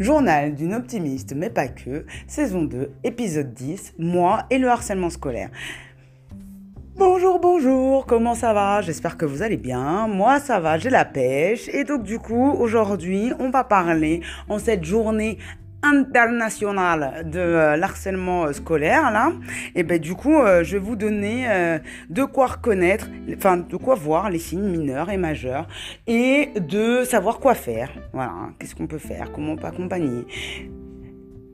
Journal d'une optimiste, mais pas que, saison 2, épisode 10, moi et le harcèlement scolaire. Bonjour, bonjour, comment ça va? J'espère que vous allez bien. Moi, ça va, j'ai la pêche. Et donc, du coup, aujourd'hui, on va parler en cette journée international de euh, l'harcèlement euh, scolaire là. Et ben du coup euh, je vais vous donner de quoi reconnaître enfin de quoi voir les signes mineurs et majeurs et de savoir quoi faire. Voilà qu'est-ce qu'on peut faire comment on peut accompagner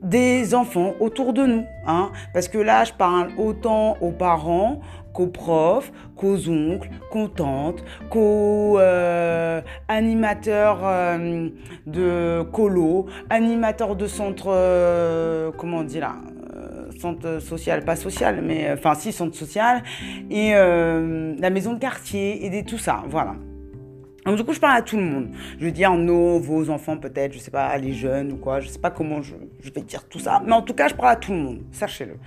des enfants autour de nous hein parce que là je parle autant aux parents qu'aux profs, qu'aux oncles, qu'aux tantes, qu'aux euh, animateurs euh, de colo, animateurs de centre, euh, comment on dit là centre social, pas social, mais enfin si centre social, et la maison de quartier, et tout ça, voilà. Donc du coup, je parle à tout le monde. Je veux dire nos, vos enfants peut-être, je sais pas, les jeunes ou quoi, je sais pas comment je, vais dire tout ça, mais en tout cas, je parle à tout le monde, sachez-le.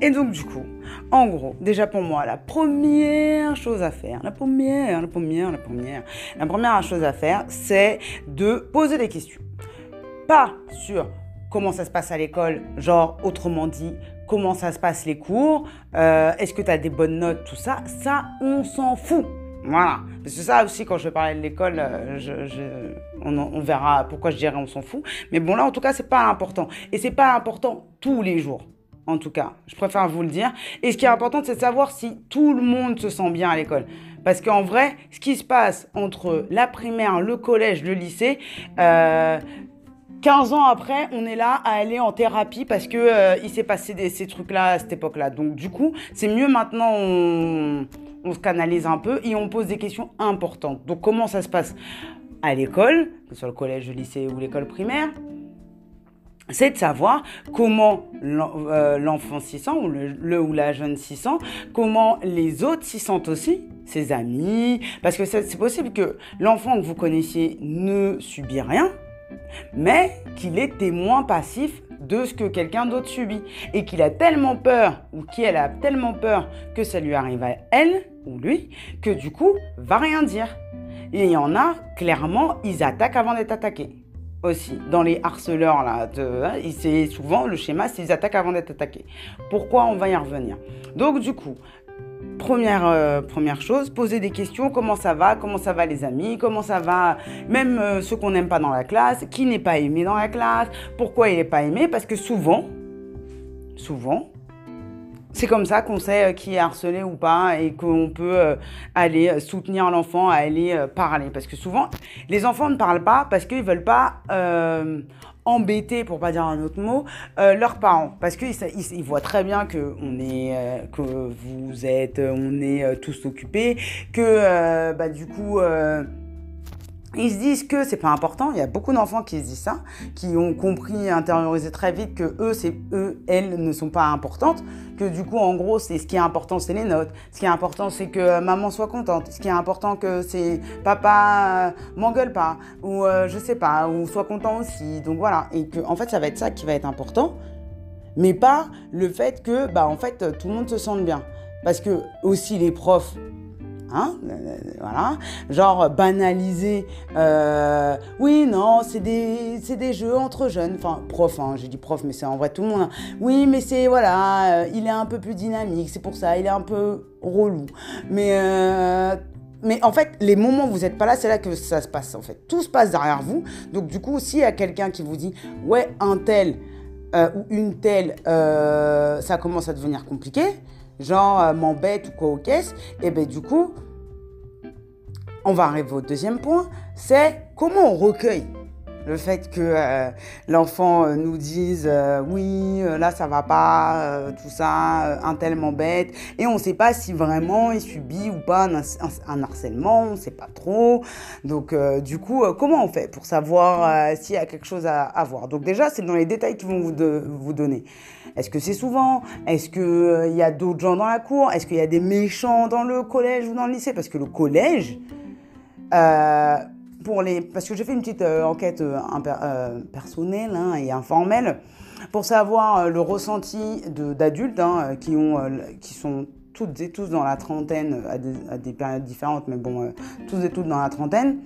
Et donc du coup, en gros, déjà pour moi, la première chose à faire, la première, la première, la première, la première chose à faire, c'est de poser des questions. Pas sur comment ça se passe à l'école, genre autrement dit, comment ça se passe les cours, euh, est-ce que tu as des bonnes notes, tout ça, ça, on s'en fout. Voilà. Que ça aussi, quand je vais parler de l'école, euh, on, verra pourquoi je dirais on s'en fout. Mais bon, là, en tout cas, c'est pas important. Et c'est pas important tous les jours. En tout cas, je préfère vous le dire. Et ce qui est important, c'est de savoir si tout le monde se sent bien à l'école. Parce qu'en vrai, ce qui se passe entre la primaire, le collège, le lycée, euh, 15 ans après, on est là à aller en thérapie parce que euh, il s'est passé ces trucs-là à cette époque-là. Donc du coup, c'est mieux maintenant se canalise un peu et on pose des questions importantes. Donc comment ça se passe à l'école, que ce soit le collège, le lycée ou l'école primaire? C'est de savoir comment euh, l'enfant s'y sent, ou le, ou la jeune s'y sent, comment les autres s'y sentent aussi, ses amis, parce que c'est possible que l'enfant que vous connaissiez ne subit rien, mais qu'il est témoin passif de ce que quelqu'un d'autre subit et qu'il a tellement peur ou qu'elle a tellement peur que ça lui arrive à elle ou lui que du coup va rien dire. Il y en a clairement, ils attaquent avant d'être attaqués aussi. Dans les harceleurs, là, hein, c'est souvent le schéma, c'est ils attaquent avant d'être attaqués. Pourquoi On va y revenir? Donc, du coup, Première, euh, première chose, poser des questions, comment ça va, comment ça va les amis, comment ça va même euh, ceux qu'on n'aime pas dans la classe, qui n'est pas aimé dans la classe, pourquoi il n'est pas aimé, parce que souvent, souvent, c'est comme ça qu'on sait euh, qui est harcelé ou pas et qu'on peut aller soutenir l'enfant, aller parler. Parce que souvent, les enfants ne parlent pas parce qu'ils ne veulent pas embêter, pour pas dire un autre mot, euh, leurs parents. Parce qu'ils ils, voient très bien que, est, euh, que vous êtes, on est euh, tous occupés, que bah, du coup ils se disent que c'est pas important. Il y a beaucoup d'enfants qui se disent ça, qui ont compris, intériorisé très vite que eux, c'est eux, elles ne sont pas importantes. Que du coup, en gros, c'est ce qui est important, c'est les notes. Ce qui est important, c'est que maman soit contente. Ce qui est important, que c'est papa euh, m'engueule pas ou euh, je sais pas, ou soit content aussi. Donc voilà, et que en fait, ça va être ça qui va être important, mais pas le fait que bah en fait tout le monde se sente bien. Parce que aussi les profs, Hein voilà. Genre banaliser. Euh, oui, non, c'est des, des jeux entre jeunes. Enfin, prof, hein, j'ai dit prof, mais c'est en vrai tout le monde. Hein. Oui, mais c'est, voilà, euh, il est un peu plus dynamique, c'est pour ça, il est un peu relou. Mais, euh, mais en fait, les moments où vous n'êtes pas là, c'est là que ça se passe, en fait. Tout se passe derrière vous. Donc, du coup, s'il y a quelqu'un qui vous dit, ouais, un tel ou une telle, ça commence à devenir compliqué genre euh, m'embête ou quoi aux caisses, et bien du coup, on va arriver au deuxième point, c'est comment on recueille le fait que euh, l'enfant euh, nous dise oui, là ça va pas, tout ça, un tel m'embête, et on ne sait pas si vraiment il subit ou pas un, harcèlement, on ne sait pas trop. Donc du coup, comment on fait pour savoir s'il y a quelque chose à, à voir? Donc déjà, c'est dans les détails qu'ils vont vous, vous donner. Est-ce que c'est souvent? Est-ce qu'il euh, y a d'autres gens dans la cour? Est-ce qu'il y a des méchants dans le collège ou dans le lycée? Parce que le collège, euh, pour les, parce que j'ai fait une petite euh, enquête personnelle hein, et informelle pour savoir le ressenti d'adultes hein, qui, ont, qui sont toutes et tous dans la trentaine à des, périodes différentes, mais bon, tous et toutes dans la trentaine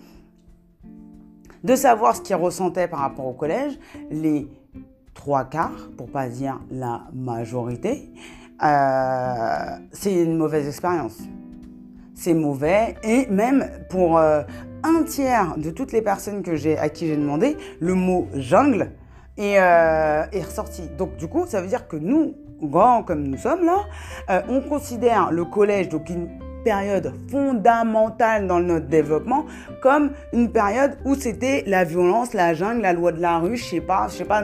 de savoir ce qu'ils ressentaient par rapport au collège, les trois quarts, pour pas dire la majorité, euh, c'est une mauvaise expérience. C'est mauvais et même pour euh, un tiers de toutes les personnes que j'ai à qui j'ai demandé, le mot jungle est, euh, est ressorti. Donc du coup, ça veut dire que nous, grands comme nous sommes là, on considère le collège, donc une période fondamentale dans notre développement comme une période où c'était la violence, la jungle, la loi de la rue, je sais pas, je sais pas,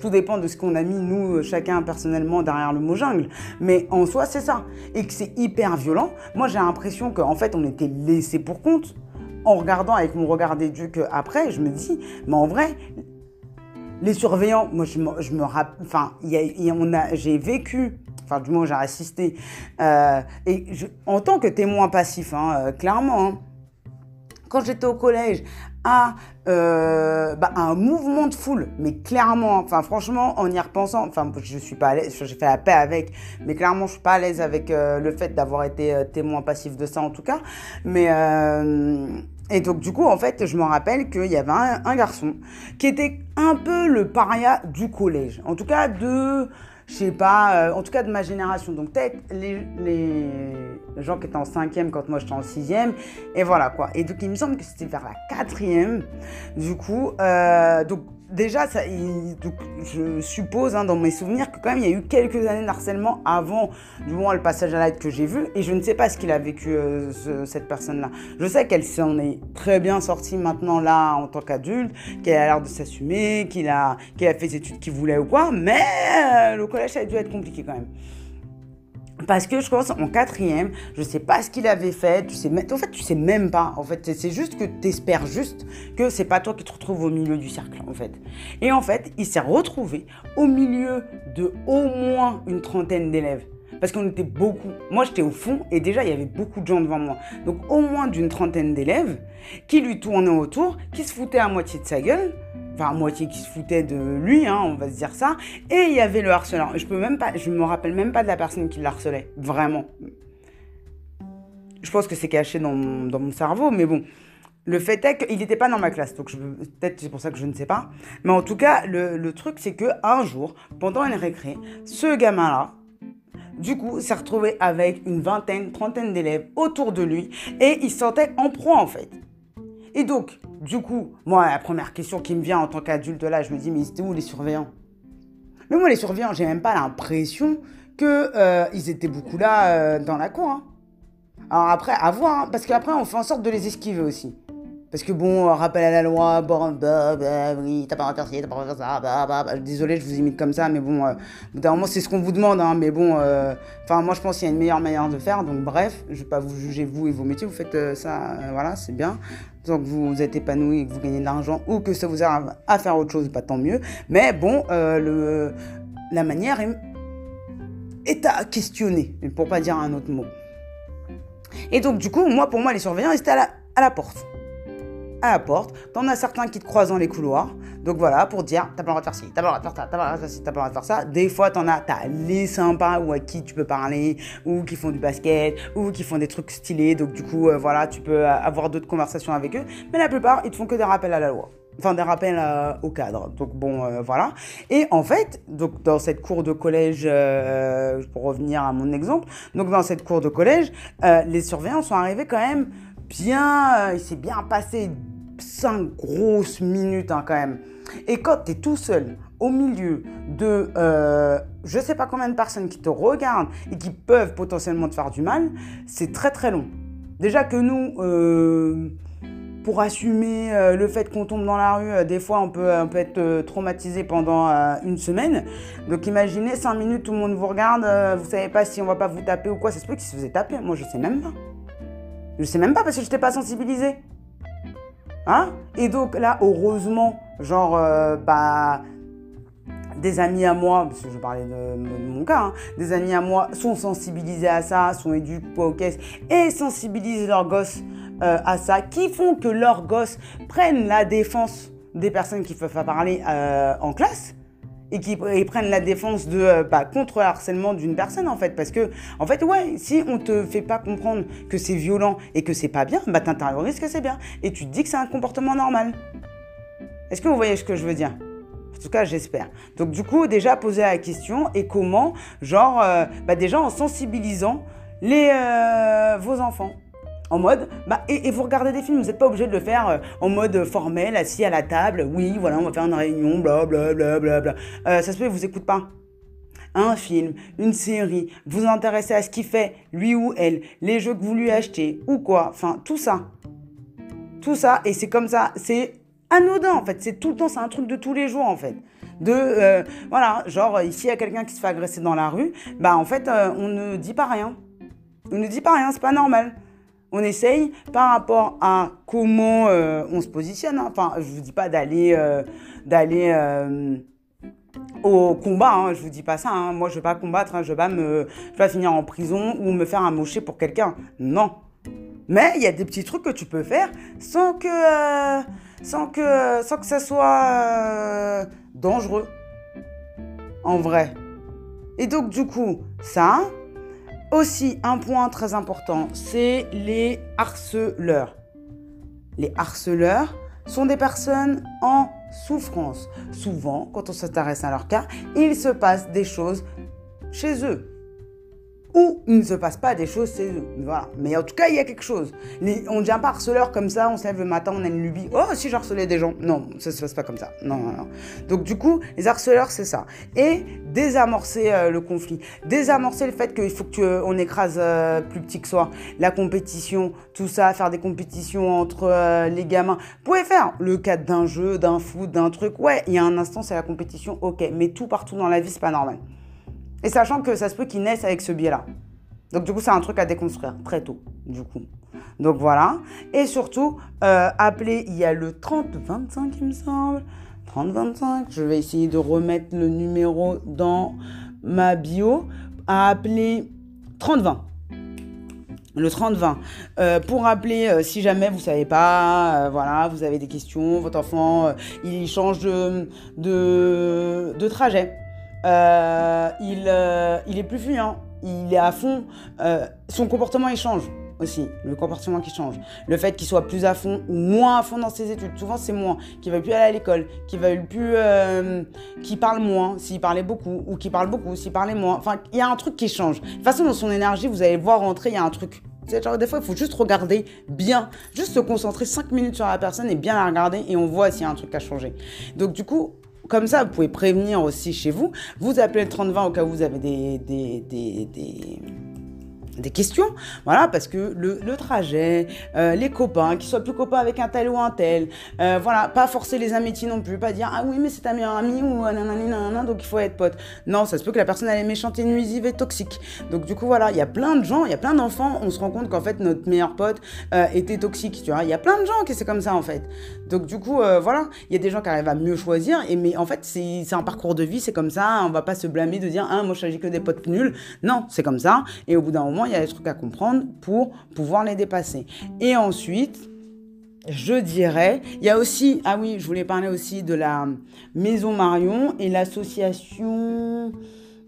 tout dépend de ce qu'on a mis nous chacun personnellement derrière le mot jungle, mais en soi c'est ça. Et que c'est hyper violent. Moi j'ai l'impression qu'en fait on était laissé pour compte. En regardant avec mon regard d'éduc après, je me dis, mais en vrai, les surveillants, moi je me, je me rappelle, enfin, j'ai vécu enfin du moins j'ai assisté, euh, et en tant que témoin passif, hein, euh, clairement, hein, quand j'étais au collège, à, euh, bah, un mouvement de foule, mais clairement, enfin franchement, en y repensant, enfin je suis pas à l'aise, j'ai fait la paix avec, mais clairement je suis pas à l'aise avec le fait d'avoir été témoin passif de ça en tout cas, mais et donc du coup en fait je me rappelle qu'il y avait un, garçon qui était un peu le paria du collège, en tout cas de je sais pas, euh, en tout cas de ma génération. Donc peut-être les, gens qui étaient en cinquième quand moi j'étais en sixième. Et voilà quoi. Et donc il me semble que c'était vers la quatrième. Du coup, euh, déjà, ça, je suppose hein, dans mes souvenirs que quand même il y a eu quelques années d'harcèlement avant du moins le passage à l'aide que j'ai vu. Et je ne sais pas ce qu'il a vécu euh, cette personne-là. Je sais qu'elle s'en est très bien sortie maintenant là en tant qu'adulte, qu'elle a l'air de s'assumer, qu'il a, qu'il a fait les études qu'il voulait ou quoi. Mais euh, le collège ça a dû être compliqué quand même. Parce que je pense en quatrième, je sais pas ce qu'il avait fait, tu sais, en fait tu sais même pas, en fait c'est juste que tu espères juste que c'est pas toi qui te retrouves au milieu du cercle en fait. Et en fait il s'est retrouvé au milieu de au moins une trentaine d'élèves. Parce qu'on était beaucoup. Moi, j'étais au fond et déjà, il y avait beaucoup de gens devant moi. Donc, au moins d'une trentaine d'élèves qui lui tournaient autour, qui se foutaient à moitié de sa gueule, enfin à moitié qui se foutait de lui, hein, on va se dire ça. Et il y avait le harceleur. Je peux me rappelle même pas de la personne qui le harcelait, vraiment. Je pense que c'est caché dans mon, cerveau, mais bon. Le fait est qu'il n'était pas dans ma classe, donc peut-être c'est pour ça que je ne sais pas. Mais en tout cas, le, le truc c'est que un jour, pendant une récré, ce gamin-là, du coup, s'est retrouvé avec une vingtaine, trentaine d'élèves autour de lui et il se sentait en proie en fait. Et donc, du coup, moi, la première question qui me vient en tant qu'adulte là, je me dis, mais c'était où les surveillants? Mais moi, les surveillants, j'ai même pas l'impression qu'ils euh, étaient beaucoup là euh, dans la cour. Hein. Alors après, à voir, hein, parce qu'après, on fait en sorte de les esquiver aussi. Parce que bon, rappel à la loi, bon, bah, bah, oui, t'as pas à faire ci, t'as pas à faire ça, bah, bah, bah, Désolé, je vous imite comme ça, mais bon, euh, moment, c'est ce qu'on vous demande, hein, mais bon, euh, enfin, moi, je pense qu'il y a une meilleure manière de faire, donc bref, je vais pas vous juger, vous et vos métiers, vous faites euh, ça, euh, voilà, c'est bien. Tant que vous êtes épanoui que vous gagnez de l'argent, ou que ça vous arrive à faire autre chose, pas tant mieux. Mais bon, le, la manière est, est à questionner, pour pas dire un autre mot. Et donc, du coup, moi, pour moi, les surveillants, ils étaient à la, à la porte à la porte. T'en as certains qui te croisent dans les couloirs. Donc voilà, pour dire, t'as pas le droit de faire ci, t'as pas le droit de faire ça, t'as pas le droit de faire ci, t'as pas le droit de faire ça. Des fois, t'en as, t'as les sympas ou à qui tu peux parler, ou qui font du basket, ou qui font des trucs stylés. Donc du coup, euh, voilà, tu peux euh, avoir d'autres conversations avec eux. Mais la plupart, ils te font que des rappels à la loi. Enfin, des rappels euh, au cadre. Donc bon, voilà. Et en fait, donc dans cette cour de collège, pour revenir à mon exemple, donc dans cette cour de collège, les surveillants sont arrivés quand même bien, il s'est bien passé cinq grosses minutes hein, quand même. Et quand tu es tout seul au milieu de euh, je sais pas combien de personnes qui te regardent et qui peuvent potentiellement te faire du mal, c'est très très long. Déjà que nous, euh, pour assumer euh, le fait qu'on tombe dans la rue, euh, des fois on peut, on peut être traumatisé pendant une semaine. Donc imaginez 5 minutes, tout le monde vous regarde, vous savez pas si on va pas vous taper ou quoi, ça se peut qu'ils se faisaient taper. Moi je sais même pas. Je sais même pas parce que je n'étais pas sensibilisée. Hein? Et donc là, heureusement, genre, euh, bah, des amis à moi, parce que je parlais de, mon cas, hein, des amis à moi sont sensibilisés à ça, sont éduqués aux caisses et sensibilisent leurs gosses euh, à ça, qui font que leurs gosses prennent la défense des personnes qui peuvent pas parler euh, en classe et qui prennent la défense de euh, bah, contre le harcèlement d'une personne en fait parce que en fait ouais si on te fait pas comprendre que c'est violent et que c'est pas bien bah t'intériorises que c'est bien et tu te dis que c'est un comportement normal Est-ce que vous voyez ce que je veux dire? En tout cas, j'espère. Donc, du coup, déjà poser la question et comment, genre, euh, bah, déjà en sensibilisant les, euh, vos enfants. En mode, bah, et, vous regardez des films, vous n'êtes pas obligé de le faire euh, en mode formel, assis à la table. Oui, voilà, on va faire une réunion, bla bla bla bla bla. ça se peut, vous écoutent pas. Un film, une série, vous intéressez à ce qu'il fait, lui ou elle, les jeux que vous lui achetez, ou quoi, enfin, tout ça. Tout ça, et c'est comme ça, c'est anodin en fait. C'est tout le temps, c'est un truc de tous les jours en fait. De euh, voilà, genre ici il y a quelqu'un qui se fait agresser dans la rue, bah en fait euh, on ne dit pas rien. On ne dit pas rien, c'est pas normal. On essaye par rapport à comment euh, on se positionne. Hein. Enfin, je vous dis pas d'aller d'aller au combat, hein. je vous dis pas ça. Hein. Moi, je vais pas combattre, hein. je vais pas me, vais pas finir en prison ou me faire amocher pour quelqu'un. Non. Mais il y a des petits trucs que tu peux faire sans que ça soit euh, dangereux. En vrai. Et donc, du coup, ça. Aussi, un point très important, c'est les harceleurs. Les harceleurs sont des personnes en souffrance. Souvent, quand on s'intéresse à leur cas, il se passe des choses chez eux ou il ne se passe pas des choses, c'est voilà. Mais en tout cas, il y a quelque chose. on ne devient pas harceleur comme ça, on se lève le matin, on a une lubie. Oh, si j'harcelais des gens. Non, ça se passe pas comme ça. Non, non, non. Donc du coup, les harceleurs, c'est ça. Et désamorcer euh, le conflit, désamorcer le fait qu'il faut qu'on écrase euh, plus petit que soi, la compétition, tout ça, faire des compétitions entre euh, les gamins. Vous pouvez faire le cadre d'un jeu, d'un foot, d'un truc. Ouais, il y a un instant, c'est la compétition, ok. Mais tout partout dans la vie, c'est pas normal. Et sachant que ça se peut qu'ils naissent avec ce biais-là. Donc du coup, c'est un truc à déconstruire très tôt, du coup. Donc voilà. Et surtout, euh, appeler, il y a le 30-25, il me semble. 30-25. Je vais essayer de remettre le numéro dans ma bio. À appeler 30-20 le 30-20. Euh, pour rappeler, euh, si jamais vous savez pas, voilà, vous avez des questions, votre enfant, il change de, de trajet. Euh, il, euh, il est plus fuyant, il est à fond. Euh, son comportement, il change aussi, le comportement qui change. Le fait qu'il soit plus à fond ou moins à fond dans ses études. Souvent, c'est moins. Qu'il va plus aller à l'école, qu'il va plus. qu'il parle moins, s'il parlait beaucoup, ou qu'il parle beaucoup, s'il parlait moins. Enfin, il y a un truc qui change. De toute façon, dans son énergie, vous allez voir rentrer, il y a un truc. Genre, des fois, il faut juste regarder bien, juste se concentrer 5 minutes sur la personne et bien la regarder et on voit s'il y a un truc à changer. Donc, du coup, comme ça, vous pouvez prévenir aussi chez vous. Vous appelez le 3020 au cas où vous avez des, des, des, des des questions, voilà, parce que le, trajet, euh, les copains, qu'ils soient plus copains avec un tel ou un tel, euh, voilà, pas forcer les amitiés non plus, pas dire ah oui mais c'est ta meilleure amie ou nanani nanana donc il faut être pote. Non, ça se peut que la personne elle est méchante et nuisive et toxique. Donc du coup voilà, il y a plein de gens, il y a plein d'enfants, on se rend compte qu'en fait notre meilleur pote euh, était toxique, tu vois. Il y a plein de gens qui c'est comme ça en fait. Donc du coup voilà, il y a des gens qui arrivent à mieux choisir et mais en fait c'est un parcours de vie, c'est comme ça, on va pas se blâmer de dire ah moi je que des potes nuls. Non, c'est comme ça et au bout d'un moment il y a des trucs à comprendre pour pouvoir les dépasser. Et ensuite, je dirais, il y a aussi, ah oui, je voulais parler aussi de la Maison Marion et l'association,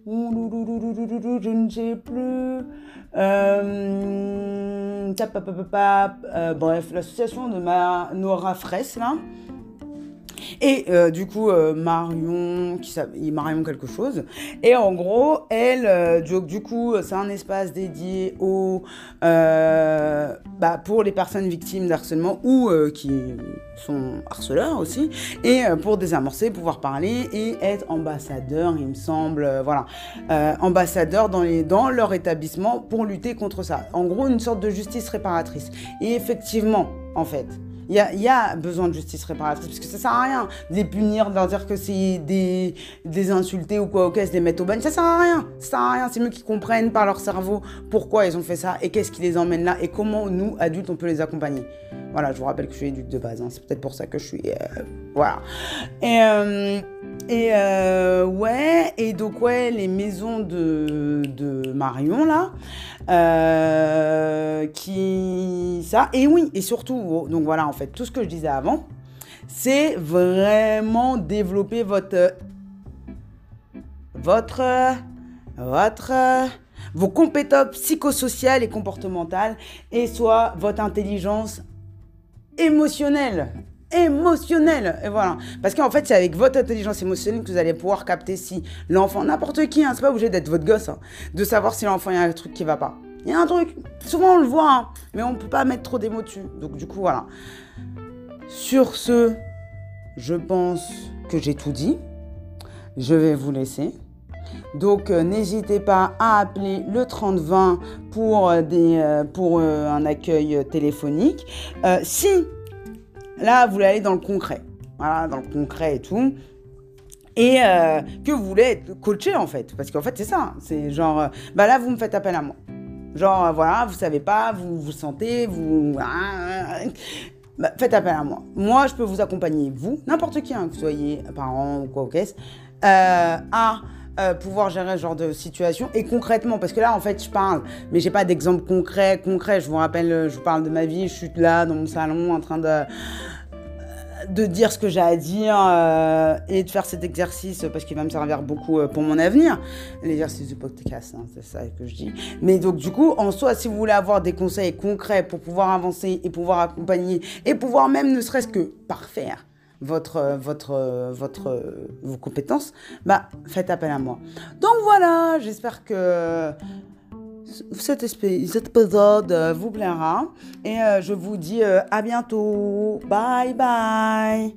je ne sais plus, euh, euh, bref, l'association de ma Nora Fraisse, là, et euh, du coup, euh, Marion, qui Marion quelque chose. Et en gros, elle, euh, du, coup, c'est un espace dédié au, bah, pour les personnes victimes d'harcèlement ou qui sont harceleurs aussi. Et pour désamorcer, pouvoir parler et être ambassadeur, il me semble, voilà, ambassadeur dans, dans leur établissement pour lutter contre ça. En gros, une sorte de justice réparatrice. Et effectivement, en fait, il y a, besoin de justice réparatrice parce que ça sert à rien de les punir, de leur dire que c'est des, des insultés ou quoi, ok, se les mettre au bagne. Ça sert à rien. Ça sert à rien. C'est mieux qu'ils comprennent par leur cerveau pourquoi ils ont fait ça et qu'est-ce qui les emmène là et comment nous, adultes, on peut les accompagner. Voilà, je vous rappelle que je suis éduque de base. Hein. C'est peut-être pour ça que je suis. Euh, voilà. Et. Euh, et euh, ouais, et donc ouais, les maisons de, de Marion là, qui ça, et oui, et surtout, donc voilà en fait, tout ce que je disais avant, c'est vraiment développer votre, votre, votre, vos compétences psychosociales et comportementales, et soit votre intelligence émotionnelle émotionnelle. Et voilà. Parce qu'en fait, c'est avec votre intelligence émotionnelle que vous allez pouvoir capter si l'enfant, n'importe qui, hein, c'est pas obligé d'être votre gosse, hein, de savoir si l'enfant, il y a un truc qui va pas. Il y a un truc, souvent on le voit, hein, mais on peut pas mettre trop d'émots dessus. Donc du coup, voilà. Sur ce, je pense que j'ai tout dit. Je vais vous laisser. Donc euh, n'hésitez pas à appeler le 3020 pour, euh, des, euh, pour un accueil téléphonique. si là vous voulez aller dans le concret, voilà, dans le concret et tout, et que vous voulez être coaché en fait, parce qu'en fait c'est ça, c'est genre, bah là vous me faites appel à moi. Genre voilà, vous savez pas, vous vous sentez, vous... Bah, faites appel à moi. Moi, je peux vous accompagner, vous, n'importe qui, hein, que vous soyez parent ou quoi, qu'est-ce, à euh, pouvoir gérer ce genre de situation et concrètement parce que là en fait je parle mais j'ai pas d'exemple concret concret je vous rappelle je vous parle de ma vie je suis là dans mon salon en train de de dire ce que j'ai à dire euh, et de faire cet exercice parce qu'il va me servir beaucoup euh, pour mon avenir. L'exercice du podcast, hein, c'est ça que je dis. Mais donc du coup, en soi, si vous voulez avoir des conseils concrets pour pouvoir avancer et pouvoir accompagner et pouvoir même ne serait-ce que parfaire votre, votre, votre, vos compétences, bah, faites appel à moi. Donc voilà, j'espère que cet épisode vous plaira et euh, je vous dis euh, à bientôt. Bye bye.